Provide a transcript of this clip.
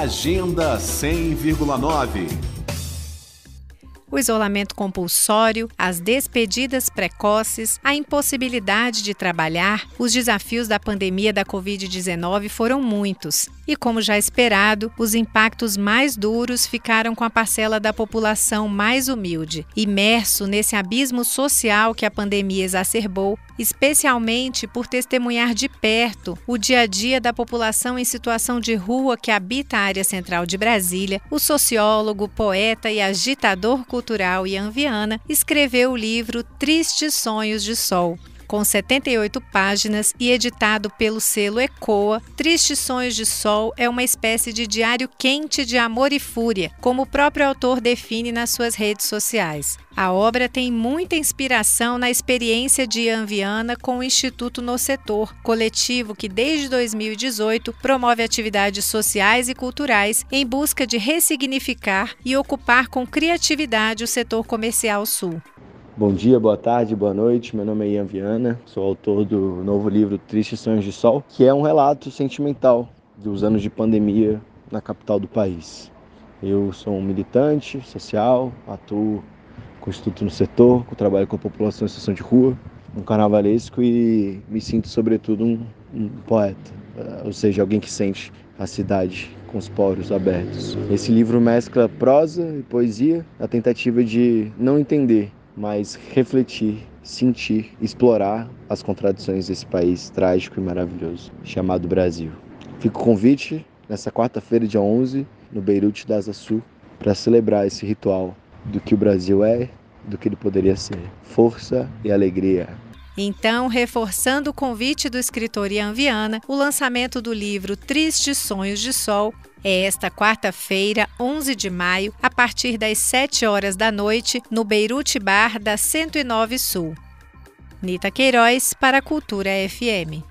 Agenda 100,9. O isolamento compulsório, as despedidas precoces, a impossibilidade de trabalhar, os desafios da pandemia da Covid-19 foram muitos. E, como já esperado, os impactos mais duros ficaram com a parcela da população mais humilde, imerso nesse abismo social que a pandemia exacerbou, especialmente por testemunhar de perto o dia a dia da população em situação de rua que habita a área central de Brasília. O sociólogo, poeta e agitador cultural Ian Viana escreveu o livro Tristes Sonhos de Sol, com 78 páginas e editado pelo selo Ecoa, Tristes Sonhos de Sol é uma espécie de diário quente de amor e fúria, como o próprio autor define nas suas redes sociais. A obra tem muita inspiração na experiência de Ian Viana com o Instituto No Setor, coletivo que desde 2018 promove atividades sociais e culturais em busca de ressignificar e ocupar com criatividade o setor comercial sul. Bom dia, boa tarde, boa noite. Meu nome é Ian Viana, sou autor do novo livro Tristes Sonhos de Sol, que é um relato sentimental dos anos de pandemia na capital do país. Eu sou um militante social, atuo com o Instituto no Setor, com trabalho com a população em situação de rua, um carnavalesco e me sinto, sobretudo, um, um poeta, eh, ou seja, alguém que sente a cidade com os poros abertos. Esse livro mescla prosa e poesia, a tentativa de não entender mas refletir, sentir, explorar as contradições desse país trágico e maravilhoso chamado Brasil. Fica o convite nessa quarta-feira, dia 11, no Beirute da Asa Sul, para celebrar esse ritual do que o Brasil é, do que ele poderia ser. Força e alegria. Então, reforçando o convite do escritor Ian Viana, o lançamento do livro Tristes Sonhos de Sol é esta quarta-feira, 11 de maio, a partir das 7 horas da noite, no Beirute Bar da 109 Sul. Nita Queiroz para a Cultura FM.